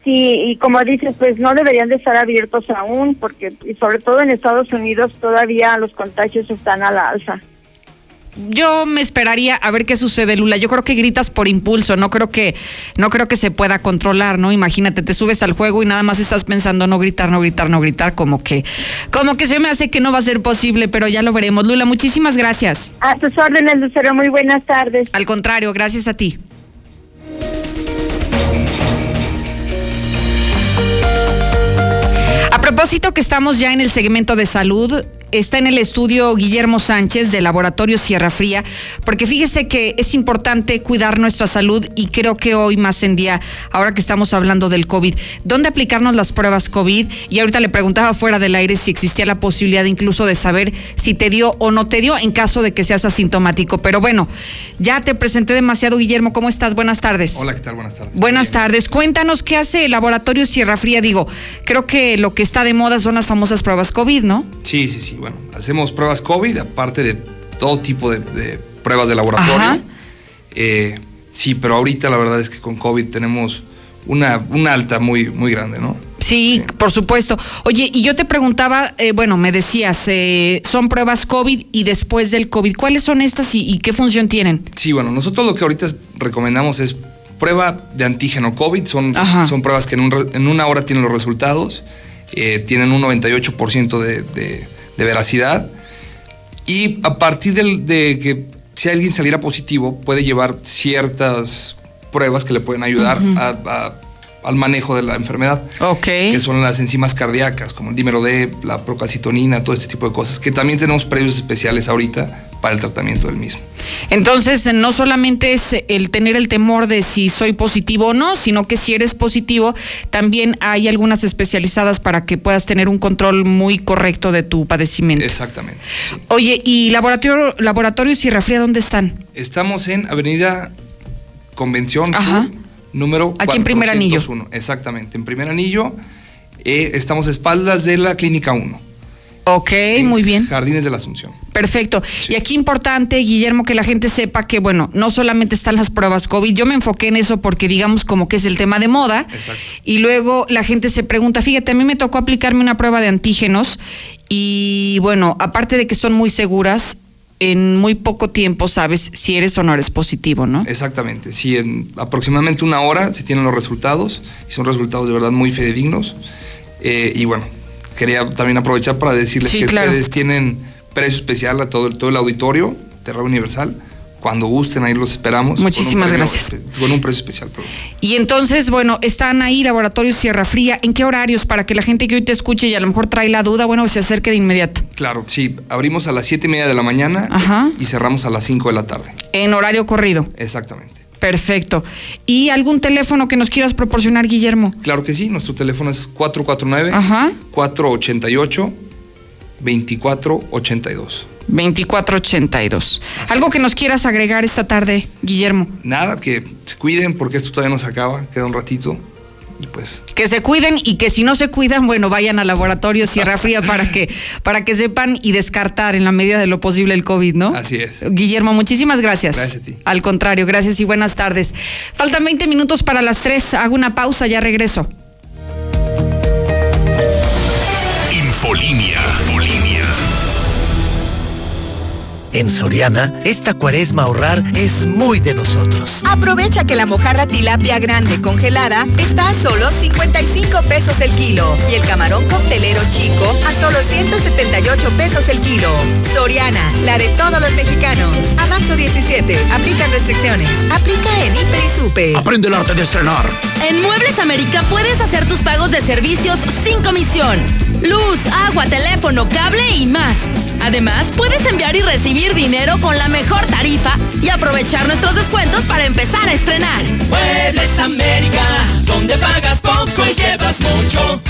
S4: Sí, y como dices, pues no deberían de estar abiertos aún, porque y sobre todo en Estados Unidos todavía los contagios están a la alza.
S2: yo me esperaría a ver qué sucede, Lula. Yo creo que gritas por impulso, no creo que, no creo que se pueda controlar, ¿no? Imagínate, te subes al juego y nada más estás pensando no gritar, no gritar, no gritar, como que, como que se me hace que no va a ser posible, pero ya lo veremos. Lula, muchísimas gracias.
S4: A tus órdenes, Lucero, muy buenas tardes.
S2: Al contrario, gracias a ti. Propósito que estamos ya en el segmento de salud, está en el estudio Guillermo Sánchez de Laboratorio Sierra Fría, porque fíjese que es importante cuidar nuestra salud y creo que hoy más en día, ahora que estamos hablando del COVID, ¿dónde aplicarnos las pruebas COVID? Y ahorita le preguntaba fuera del aire si existía la posibilidad incluso de saber si te dio o no te dio en caso de que seas asintomático. Pero bueno, ya te presenté demasiado, Guillermo. ¿Cómo estás? Buenas tardes.
S44: Hola, ¿qué tal? Buenas tardes.
S2: Buenas tardes. Cuéntanos qué hace el Laboratorio Sierra Fría. Digo, creo que lo que está de moda son las famosas pruebas COVID, ¿no?
S44: Sí, sí, sí bueno, hacemos pruebas COVID, aparte de todo tipo de, pruebas de laboratorio. Eh, sí, pero ahorita la verdad es que con COVID tenemos una, una alta muy, muy grande, ¿no?
S2: Sí, por supuesto. Oye, y yo te preguntaba, eh, bueno, me decías, eh, son pruebas COVID y después del COVID. ¿Cuáles son estas y, qué función tienen?
S44: Sí, bueno, nosotros lo que ahorita recomendamos es prueba de antígeno COVID. Son, son pruebas que en, en, una hora tienen los resultados. tienen un 98% de, de de veracidad. Y a partir de que si alguien saliera positivo, puede llevar ciertas pruebas que le pueden ayudar al manejo de la enfermedad.
S2: Ok.
S44: Que son las enzimas cardíacas, como el dímero D, la procalcitonina, todo este tipo de cosas, que también tenemos precios especiales ahorita para el tratamiento del mismo.
S2: Entonces, no solamente es el tener el temor de si soy positivo o no, sino que si eres positivo, también hay algunas especializadas para que puedas tener un control muy correcto de tu padecimiento.
S44: Exactamente.
S2: Oye, ¿y laboratorio, laboratorio Sierra Fría dónde están?
S44: Estamos en Avenida Convención Sur, número
S2: Aquí en Primer Anillo.
S44: Exactamente, en Primer Anillo. Eh, estamos a espaldas de la Clínica 1.
S2: Ok, muy bien.
S44: Jardines de la Asunción.
S2: Perfecto. Y aquí importante, Guillermo, que la gente sepa que, bueno, no solamente están las pruebas COVID, yo me enfoqué en eso porque digamos como que es el tema de moda.
S44: Exacto.
S2: Y luego la gente se pregunta, fíjate, a mí me tocó aplicarme una prueba de antígenos y bueno, aparte de que son muy seguras, en muy poco tiempo sabes si eres o no eres positivo, ¿no?
S44: Exactamente. Sí, en aproximadamente una hora se tienen los resultados y son resultados de verdad muy fidedignos. Eh, y bueno, quería también aprovechar para decirles que ustedes tienen precio especial a todo el, todo el auditorio Radio Universal. Cuando gusten, ahí los esperamos.
S2: Muchísimas gracias.
S44: Con un precio especial.
S2: Y entonces, bueno, están ahí Laboratorios Sierra Fría. ¿En qué horarios? Para que la gente que hoy te escuche y a lo mejor trae la duda, bueno, se acerque de inmediato.
S44: Claro, sí. Abrimos a las siete y media de la mañana y cerramos a las 5 de la tarde.
S2: En horario corrido.
S44: Exactamente.
S2: Perfecto. ¿Y algún teléfono que nos quieras proporcionar, Guillermo?
S44: Claro que sí, nuestro teléfono es 449 488 2482.
S2: 2482. ¿Algo que nos quieras agregar esta tarde, Guillermo?
S44: Nada, que se cuiden porque esto todavía no se acaba, queda un ratito. Pues.
S2: Que se cuiden y que si no se cuidan, bueno, vayan al laboratorio Sierra Fría para que, para que sepan y descartar en la medida de lo posible el COVID, ¿no?
S44: Así es.
S2: Guillermo, muchísimas gracias.
S44: Gracias a ti.
S2: Al contrario, gracias y buenas tardes. Faltan 20 minutos para las 3. Hago una pausa, ya regreso.
S19: Infolínea.
S45: En Soriana, esta cuaresma ahorrar es muy de nosotros.
S24: Aprovecha que la mojarra tilapia grande congelada está a solo 55 pesos el kilo y el camarón coctelero chico a solo 178 pesos el kilo. Soriana, la de todos los mexicanos. A marzo 17, aplica restricciones. Aplica en Hiper y Super.
S45: Aprende el arte de estrenar.
S30: En Muebles América puedes hacer tus pagos de servicios sin comisión. Luz, agua, teléfono, cable y más. Además, puedes enviar y recibir dinero con la mejor tarifa y aprovechar nuestros descuentos para empezar a estrenar.
S46: América, donde pagas poco y llevas mucho.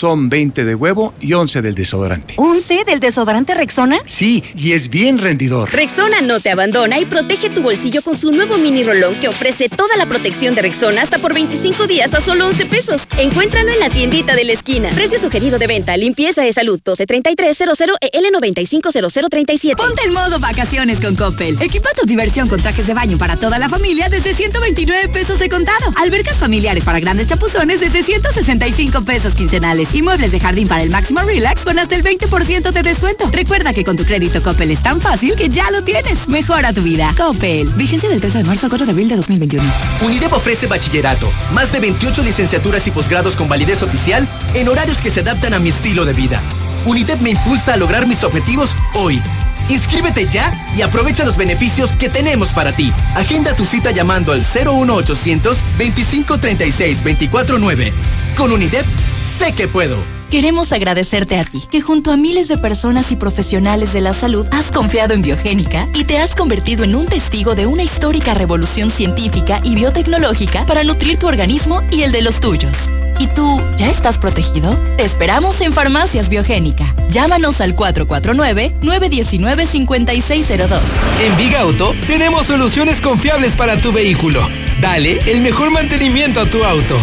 S47: Son 20 de huevo y 11 del desodorante.
S21: ¿11 del desodorante Rexona?
S47: Sí, y es bien rendidor.
S21: Rexona no te abandona y protege tu bolsillo con su nuevo mini rolón que ofrece toda la protección de Rexona hasta por 25 días a solo 11 pesos. Encuéntralo en la tiendita de la esquina. Precio sugerido de venta, limpieza de salud 123300 EL950037.
S24: Ponte el modo vacaciones con Coppel. Equipa tu diversión con trajes de baño para toda la familia desde 129 pesos de contado. Albercas familiares para grandes chapuzones desde 165 pesos quincenales
S48: y muebles de jardín para el máximo relax con hasta el 20% de descuento. Recuerda que con tu crédito Coppel es tan fácil que ya lo tienes. Mejora tu vida. Coppel. Vigencia del 13 de marzo a 4 de abril de 2021.
S49: UNIDEP ofrece bachillerato, más de 28 licenciaturas y posgrados con validez oficial en horarios que se adaptan a mi estilo de vida. UNIDEP me impulsa a lograr mis objetivos hoy. Inscríbete ya y aprovecha los beneficios que tenemos para ti. Agenda tu cita llamando al 01800 2536 249. Con UNIDEP, sé que puedo.
S21: Queremos agradecerte a ti, que junto a miles de personas y profesionales de la salud has confiado en Biogénica y te has convertido en un testigo de una histórica revolución científica y biotecnológica para nutrir tu organismo y el de los tuyos. ¿Y tú ya estás protegido? Te esperamos en Farmacias Biogénica. Llámanos al 449-919-5602.
S43: En Big Auto tenemos soluciones confiables para tu vehículo. Dale el mejor mantenimiento a tu auto.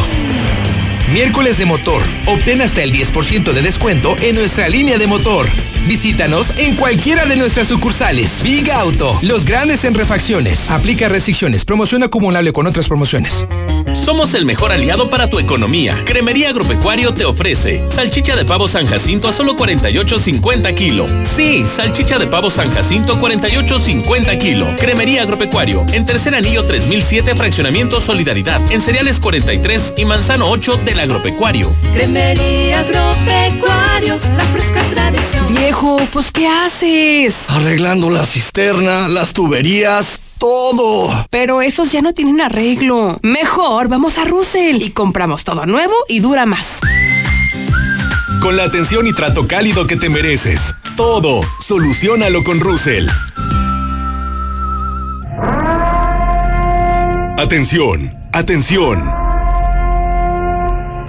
S43: Miércoles de motor. Obtén hasta el 10% de descuento en nuestra línea de motor. Visítanos en cualquiera de nuestras sucursales. Big Auto, los grandes en refacciones. Aplica restricciones. Promoción acumulable con otras promociones.
S1: Somos el mejor aliado para tu economía. Cremería Agropecuario te ofrece salchicha de pavo San Jacinto a solo 48.50 kilo. Sí, salchicha de pavo San Jacinto 48.50 kilo. Cremería Agropecuario en tercer anillo 3007 fraccionamiento Solidaridad en cereales 43 y manzano 8 del Agropecuario.
S24: Cremería Agropecuario, la fresca tradición.
S2: Viejo, pues ¿qué haces?
S50: Arreglando la cisterna, las tuberías todo.
S2: Pero esos ya no tienen arreglo. Mejor vamos a Russell y compramos todo nuevo y dura más.
S25: Con la atención y trato cálido que te mereces. Todo, solucionalo con Russell. Atención, atención.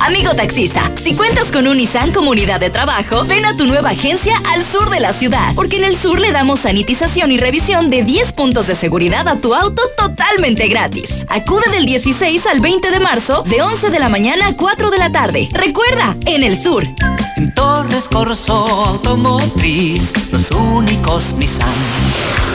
S21: Amigo taxista, si cuentas con un Nissan Comunidad de Trabajo, ven a tu nueva agencia al sur de la ciudad, porque en el sur le damos sanitización y revisión de 10 puntos de seguridad a tu auto totalmente gratis. Acude del 16 al 20 de marzo, de 11 de la mañana a 4 de la tarde. Recuerda, en el sur.
S51: En Automotriz, los únicos Nissan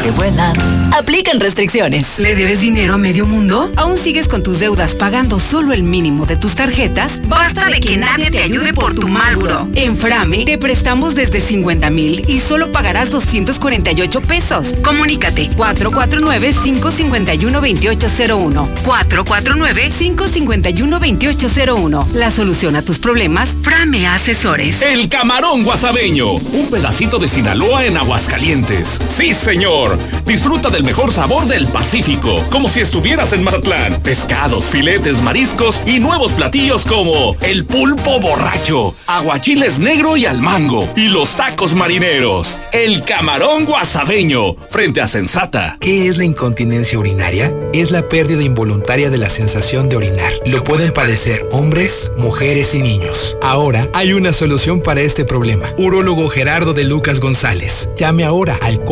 S51: que vuelan.
S21: Aplican restricciones.
S2: ¿Le debes dinero a medio mundo? ¿Aún sigues con tus deudas pagando solo el mínimo de tus tarjetas? Basta de que nadie te ayude por tu Malburo. En Frame te prestamos desde 50 mil y solo pagarás 248 pesos. Comunícate 449-551-2801. 449-551-2801. La solución a tus problemas, Frame Asesores.
S1: El camarón guasabeño. Un pedacito de Sinaloa en Aguascalientes. Sí, señor. Disfruta del mejor sabor del Pacífico. Como si estuvieras en Mazatlán. Pescados, filetes, mariscos y nuevos platillos como el pulpo borracho, aguachiles negro y al mango y los tacos marineros. El camarón guasabeño frente a Sensata.
S43: ¿Qué es la incontinencia urinaria? Es la pérdida involuntaria de la sensación de orinar. Lo pueden padecer hombres, mujeres y niños. Ahora hay una solución para este problema. Urólogo Gerardo de Lucas González. Llame ahora al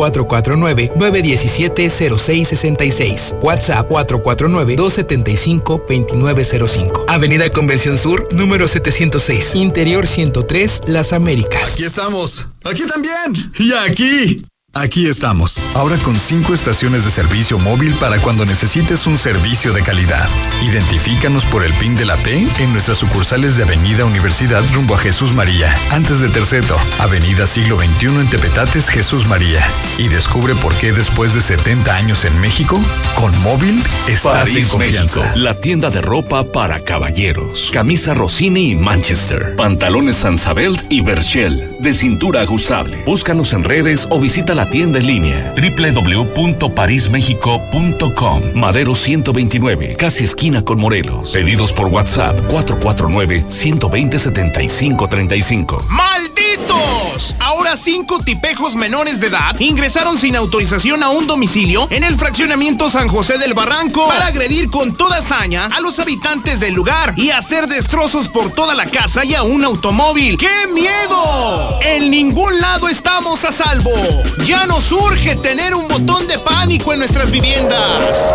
S43: 449-917-0666. WhatsApp 449-275-2905. Avenida Convención Sur, número 706. Interior 103, Las Américas.
S26: Aquí estamos. Aquí también. Y aquí. Aquí estamos, ahora con cinco estaciones de servicio móvil para cuando necesites un servicio de calidad. Identifícanos por el PIN de la P en nuestras sucursales de Avenida Universidad rumbo a Jesús María, antes de Terceto, Avenida Siglo XXI en Tepetates, Jesús María. Y descubre por qué después de 70 años en México, con móvil estás
S1: París,
S26: en confianza.
S1: México. La tienda de ropa para caballeros. Camisa Rossini y Manchester. Pantalones Sansabelt y Berchel. De cintura ajustable. Búscanos en redes o visita la tienda en línea. www.parismexico.com. Madero 129. Casi esquina con Morelos. Pedidos por WhatsApp 449-120-7535.
S37: Ahora cinco tipejos menores de edad ingresaron sin autorización a un domicilio en el fraccionamiento San José del Barranco para agredir con toda hazaña a los habitantes del lugar y hacer destrozos por toda la casa y a un automóvil. ¡Qué miedo! En ningún lado estamos a salvo. Ya nos urge tener un botón de pánico en nuestras viviendas.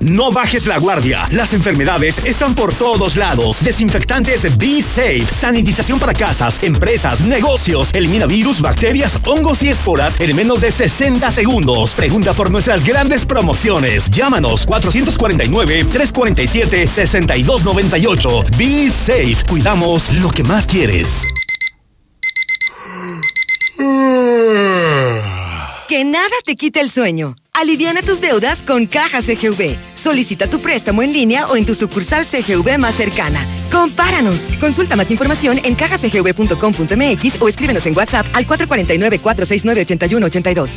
S39: No bajes la guardia. Las enfermedades están por todos lados. Desinfectantes Be Safe. Sanitización para casas, empresas, negocios. Elimina virus, bacterias, hongos y esporas en menos de 60 segundos. Pregunta por nuestras grandes promociones. Llámanos 449-347-6298. Be Safe. Cuidamos lo que más quieres.
S35: Que nada te quite el sueño. Aliviana tus deudas con Caja CGV. Solicita tu préstamo en línea o en tu sucursal CGV más cercana. Compáranos. Consulta más información en cajacgv.com.mx o escríbenos en WhatsApp al 449-469-8182.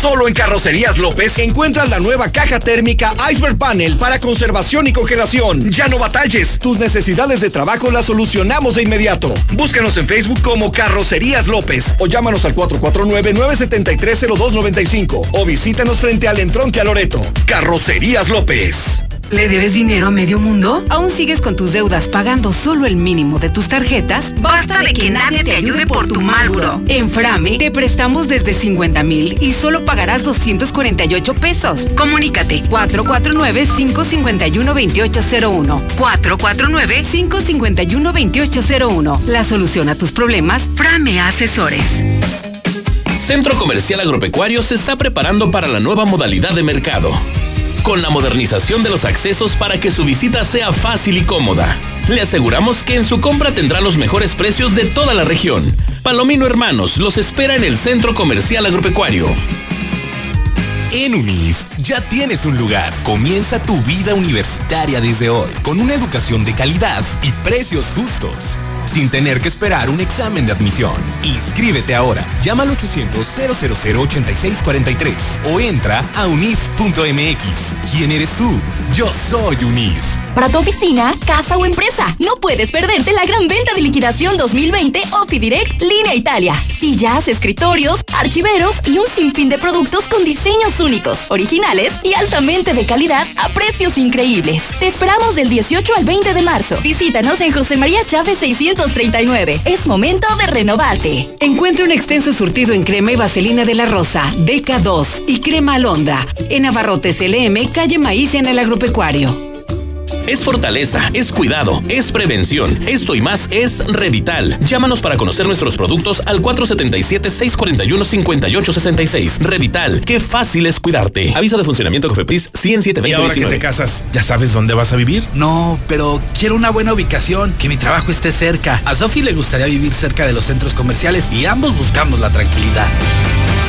S52: Solo en Carrocerías López encuentras la nueva caja térmica Iceberg Panel para conservación y congelación. Ya no batalles, tus necesidades de trabajo las solucionamos de inmediato. Búscanos en Facebook como Carrocerías López o llámanos al 449-973-0295 o visítanos frente al entronque a Loreto. Carrocerías López.
S35: ¿Le debes dinero a medio mundo? ¿Aún sigues con tus deudas pagando solo el mínimo de tus tarjetas? Basta de que nadie te ayude por tu mal buro. En Frame te prestamos desde 50 mil y solo pagarás 248 pesos. Comunícate 449-551-2801. 449-551-2801. La solución a tus problemas, Frame Asesores.
S1: Centro Comercial Agropecuario se está preparando para la nueva modalidad de mercado con la modernización de los accesos para que su visita sea fácil y cómoda. Le aseguramos que en su compra tendrá los mejores precios de toda la región. Palomino Hermanos los espera en el Centro Comercial Agropecuario.
S25: En UNIF ya tienes un lugar. Comienza tu vida universitaria desde hoy, con una educación de calidad y precios justos sin tener que esperar un examen de admisión. Inscríbete ahora. Llama al 800-000-8643 o entra a unif.mx. ¿Quién eres tú? Yo soy UNIF.
S21: Para tu oficina, casa o empresa, no puedes perderte la gran venta de liquidación 2020 Direct Línea Italia. Sillas, escritorios, archiveros y un sinfín de productos con diseños únicos, originales y altamente de calidad a precios increíbles. Te esperamos del 18 al 20 de marzo. Visítanos en José María Chávez 639. Es momento de renovarte.
S35: Encuentra un extenso surtido en crema y vaselina de la Rosa, Deca 2 y crema alondra. En Abarrotes LM, calle Maíz en el Agropecuario.
S1: Es fortaleza, es cuidado, es prevención. Esto y más es Revital. Llámanos para conocer nuestros productos al 477-641-5866. Revital, qué fácil es cuidarte. Aviso de funcionamiento Cofepris 10720
S43: ¿Y ahora que te casas, ya sabes dónde vas a vivir? No, pero quiero una buena ubicación, que mi trabajo esté cerca. A Sofi le gustaría vivir cerca de los centros comerciales y ambos buscamos la tranquilidad.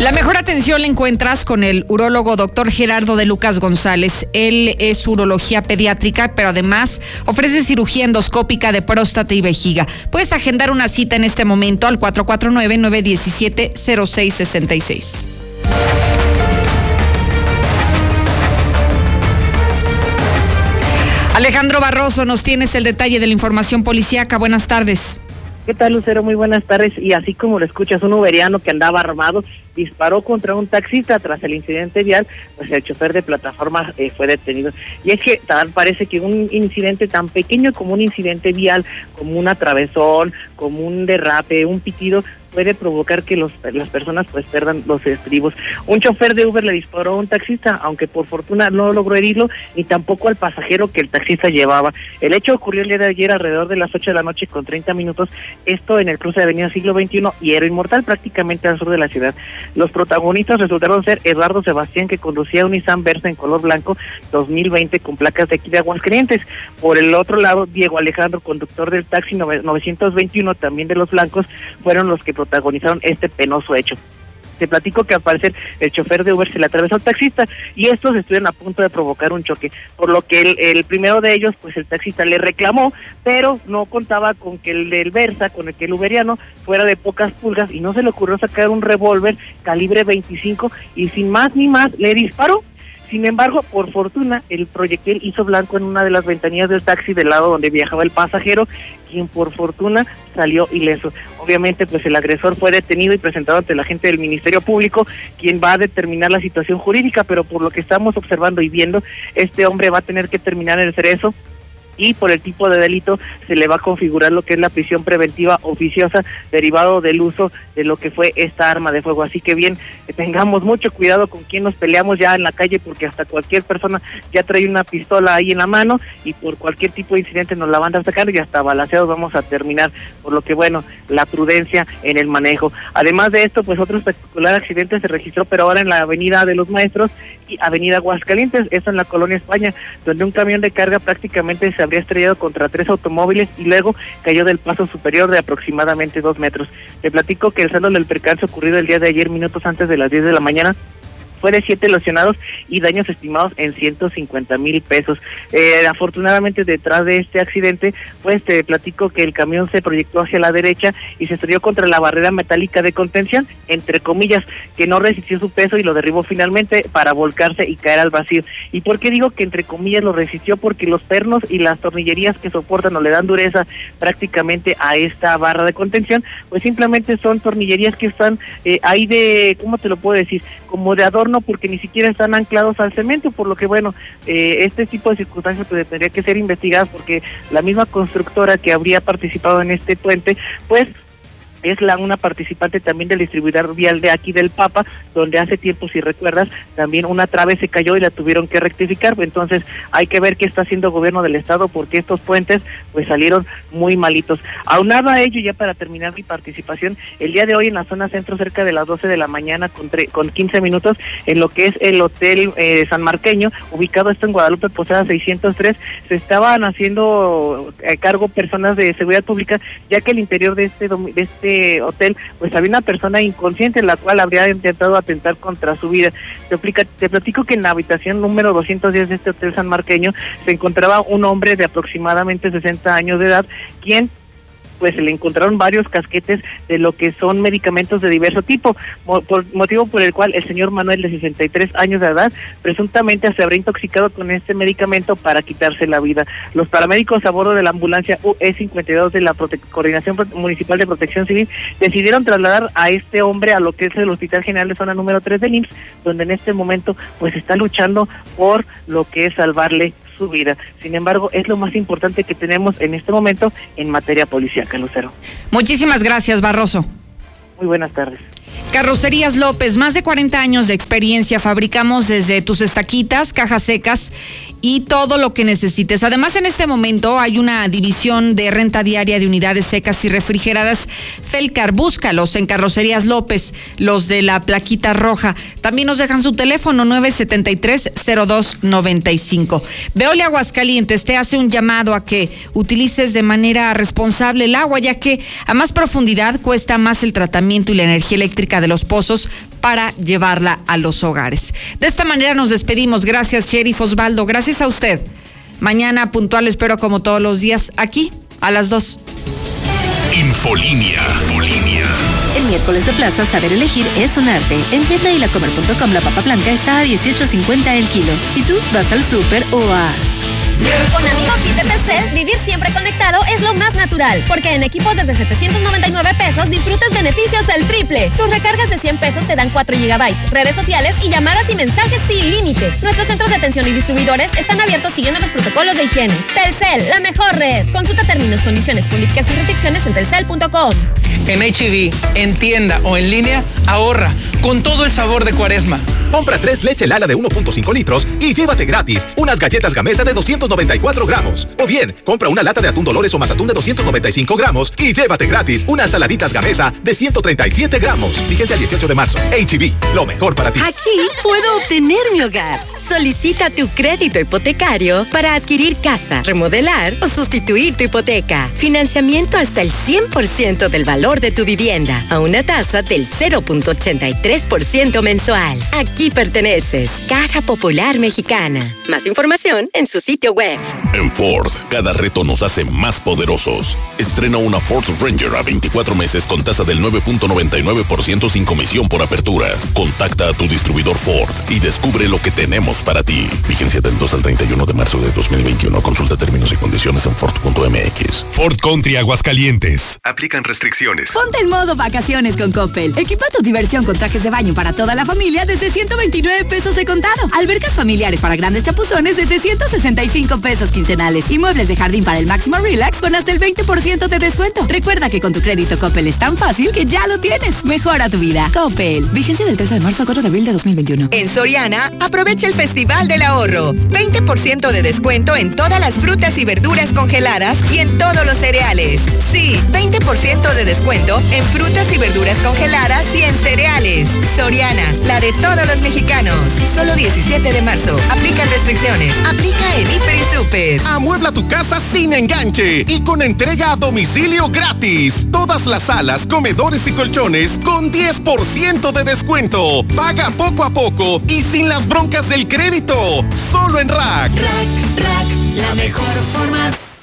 S2: La mejor atención la encuentras con el urólogo doctor Gerardo de Lucas González. Él es urología pediátrica, pero además ofrece cirugía endoscópica de próstata y vejiga. Puedes agendar una cita en este momento al 449-917-0666. Alejandro Barroso, nos tienes el detalle de la información policíaca. Buenas tardes.
S3: ¿Qué tal, Lucero? Muy buenas tardes. Y así como lo escuchas, un uberiano que andaba armado disparó contra un taxista tras el incidente vial, pues el chofer de plataforma eh, fue detenido. Y es que tal parece que un incidente tan pequeño como un incidente vial, como un atravesón, como un derrape, un pitido, puede provocar que los, las personas pues perdan los estribos. Un chofer de Uber le disparó a un taxista, aunque por fortuna no logró herirlo, ni tampoco al pasajero que el taxista llevaba. El hecho ocurrió el día de ayer alrededor de las 8 de la noche con 30 minutos, esto en el cruce de Avenida Siglo XXI y era inmortal prácticamente al sur de la ciudad. Los protagonistas resultaron ser Eduardo Sebastián, que conducía un Nissan Versa en color blanco 2020 con placas de aquí de Aguascalientes. Por el otro lado, Diego Alejandro, conductor del taxi 921 también de los blancos, fueron los que protagonizaron este penoso hecho. Te platico que al parecer el chofer de Uber se le atravesó al taxista y estos estuvieron a punto de provocar un choque, por lo que el, el primero de ellos, pues el taxista le reclamó, pero no contaba con que el del Versa, con el que el uberiano fuera de pocas pulgas y no se le ocurrió sacar un revólver calibre 25 y sin más ni más le disparó. Sin embargo, por fortuna, el proyectil hizo blanco en una de las ventanillas del taxi del lado donde viajaba el pasajero, quien por fortuna salió ileso. Obviamente, pues el agresor fue detenido y presentado ante la gente del Ministerio Público, quien va a determinar la situación jurídica, pero por lo que estamos observando y viendo, este hombre va a tener que terminar el cerezo y por el tipo de delito se le va a configurar lo que es la prisión preventiva oficiosa derivado del uso de lo que fue esta arma de fuego. Así que bien, eh, tengamos mucho cuidado con quién nos peleamos ya en la calle porque hasta cualquier persona ya trae una pistola ahí en la mano y por cualquier tipo de incidente nos la van a sacar y hasta balanceados vamos a terminar. Por lo que bueno, la prudencia en el manejo. Además de esto, pues otro espectacular accidente se registró, pero ahora en la Avenida de los Maestros Avenida Aguascalientes, eso en la colonia España, donde un camión de carga prácticamente se habría estrellado contra tres automóviles y luego cayó del paso superior de aproximadamente dos metros. Le platico que el saldo del percance ocurrido el día de ayer, minutos antes de las 10 de la mañana, fue de siete lesionados y daños estimados en 150 mil pesos. Eh, afortunadamente detrás de este accidente, pues te platico que el camión se proyectó hacia la derecha y se estrelló contra la barrera metálica de contención, entre comillas, que no resistió su peso y lo derribó finalmente para volcarse y caer al vacío. ¿Y por qué digo que entre comillas lo resistió? Porque los pernos y las tornillerías que soportan o le dan dureza prácticamente a esta barra de contención, pues simplemente son tornillerías que están eh, ahí de, ¿cómo te lo puedo decir? Como de adorno porque ni siquiera están anclados al cemento, por lo que bueno, eh, este tipo de circunstancias pues, tendría que ser investigadas porque la misma constructora que habría participado en este puente, pues es la una participante también del distribuidor vial de aquí del Papa, donde hace tiempo, si recuerdas, también una trave se cayó y la tuvieron que rectificar. Entonces hay que ver qué está haciendo el gobierno del estado porque estos puentes pues salieron muy malitos. Aunado a ello, ya para terminar mi participación, el día de hoy en la zona centro, cerca de las 12 de la mañana, con, con 15 minutos, en lo que es el Hotel eh, San Marqueño, ubicado esto en Guadalupe Posada 603, se estaban haciendo a eh, cargo personas de seguridad pública, ya que el interior de este, de este hotel, pues había una persona inconsciente la cual habría intentado atentar contra su vida. Te, te platico que en la habitación número 210 de este hotel San Marqueño se encontraba un hombre de aproximadamente 60 años de edad, quien pues se le encontraron varios casquetes de lo que son medicamentos de diverso tipo, por, motivo por el cual el señor Manuel de 63 años de edad presuntamente se habría intoxicado con este medicamento para quitarse la vida. Los paramédicos a bordo de la ambulancia UE52 de la Coordinación Municipal de Protección Civil decidieron trasladar a este hombre a lo que es el Hospital General de Zona número 3 del IMSS, donde en este momento pues está luchando por lo que es salvarle su vida. Sin embargo, es lo más importante que tenemos en este momento en materia policíaca, Lucero.
S2: Muchísimas gracias, Barroso.
S3: Muy buenas tardes.
S2: Carrocerías López, más de 40 años de experiencia. Fabricamos desde tus estaquitas, cajas secas y todo lo que necesites. Además, en este momento hay una división de renta diaria de unidades secas y refrigeradas. Felcar, búscalos en Carrocerías López, los de la plaquita roja. También nos dejan su teléfono 973-0295. Veole Aguascalientes te hace un llamado a que utilices de manera responsable el agua, ya que a más profundidad cuesta más el tratamiento y la energía eléctrica de los pozos para llevarla a los hogares. De esta manera nos despedimos. Gracias, Sheriff Osvaldo. Gracias a usted. Mañana puntual, espero como todos los días, aquí a las 2.
S19: Infolínea. Infolínea.
S53: El miércoles de plaza, saber elegir es un arte. En tienda y la la papa blanca está a 18.50 el kilo. ¿Y tú vas al súper o a...?
S54: Con amigos y TTC, vivir siempre conectado es lo más natural, porque en equipos desde 799 pesos disfrutas beneficios al triple. Tus recargas de 100 pesos te dan 4 gigabytes, redes sociales y llamadas y mensajes sin límite. Nuestros centros de atención y distribuidores están abiertos siguiendo los protocolos de higiene. Telcel, la mejor red. Consulta términos, condiciones, políticas y restricciones en telcel.com.
S55: En HB, e en tienda o en línea, ahorra con todo el sabor de cuaresma.
S56: Compra tres leche Lala de 1.5 litros y llévate gratis unas galletas Gamesa de 294 gramos. O bien, compra una lata de atún Dolores o atún de 295 gramos y llévate gratis unas saladitas Gamesa de 137 gramos. Fíjense al 18 de marzo. HB, e lo mejor para ti.
S53: Aquí puedo obtener mi hogar
S57: Solicita tu crédito hipotecario para adquirir casa, remodelar o sustituir tu hipoteca. Financiamiento hasta el 100% del valor de tu vivienda a una tasa del 0.83% mensual. Aquí perteneces. Caja Popular Mexicana. Más información en su sitio web.
S1: En Ford, cada reto nos hace más poderosos. Estrena una Ford Ranger a 24 meses con tasa del 9.99% sin comisión por apertura. Contacta a tu distribuidor Ford y descubre lo que tenemos para ti. Vigencia del 2 al 31 de marzo de 2021. Consulta términos y condiciones en Ford.mx.
S25: Ford Country Aguascalientes. Aplican restricciones.
S21: Ponte en modo vacaciones con Coppel. Equipa tu diversión con trajes de baño para toda la familia desde 129 pesos de contado. Albercas familiares para grandes chapuzones desde 165 pesos quincenales. Y muebles de jardín para el máximo relax con hasta el 20% de descuento. Recuerda que con tu crédito Coppel es tan fácil que ya lo tienes. Mejora tu vida. Coppel. Vigencia del 13 de marzo a 4 de abril de 2021.
S24: En Soriana, aprovecha el Festival del Ahorro. 20% de descuento en todas las frutas y verduras congeladas y en todos los cereales. Sí, 20% de descuento en frutas y verduras congeladas y en cereales. Soriana, la de todos los mexicanos. Solo 17 de marzo. Aplican restricciones. Aplica en Hiper y Super.
S39: Amuebla tu casa sin enganche y con entrega a domicilio gratis. Todas las salas, comedores y colchones con 10% de descuento. Paga poco a poco y sin las broncas del crédito. Solo en Rack.
S58: Rack, Rack, la mejor forma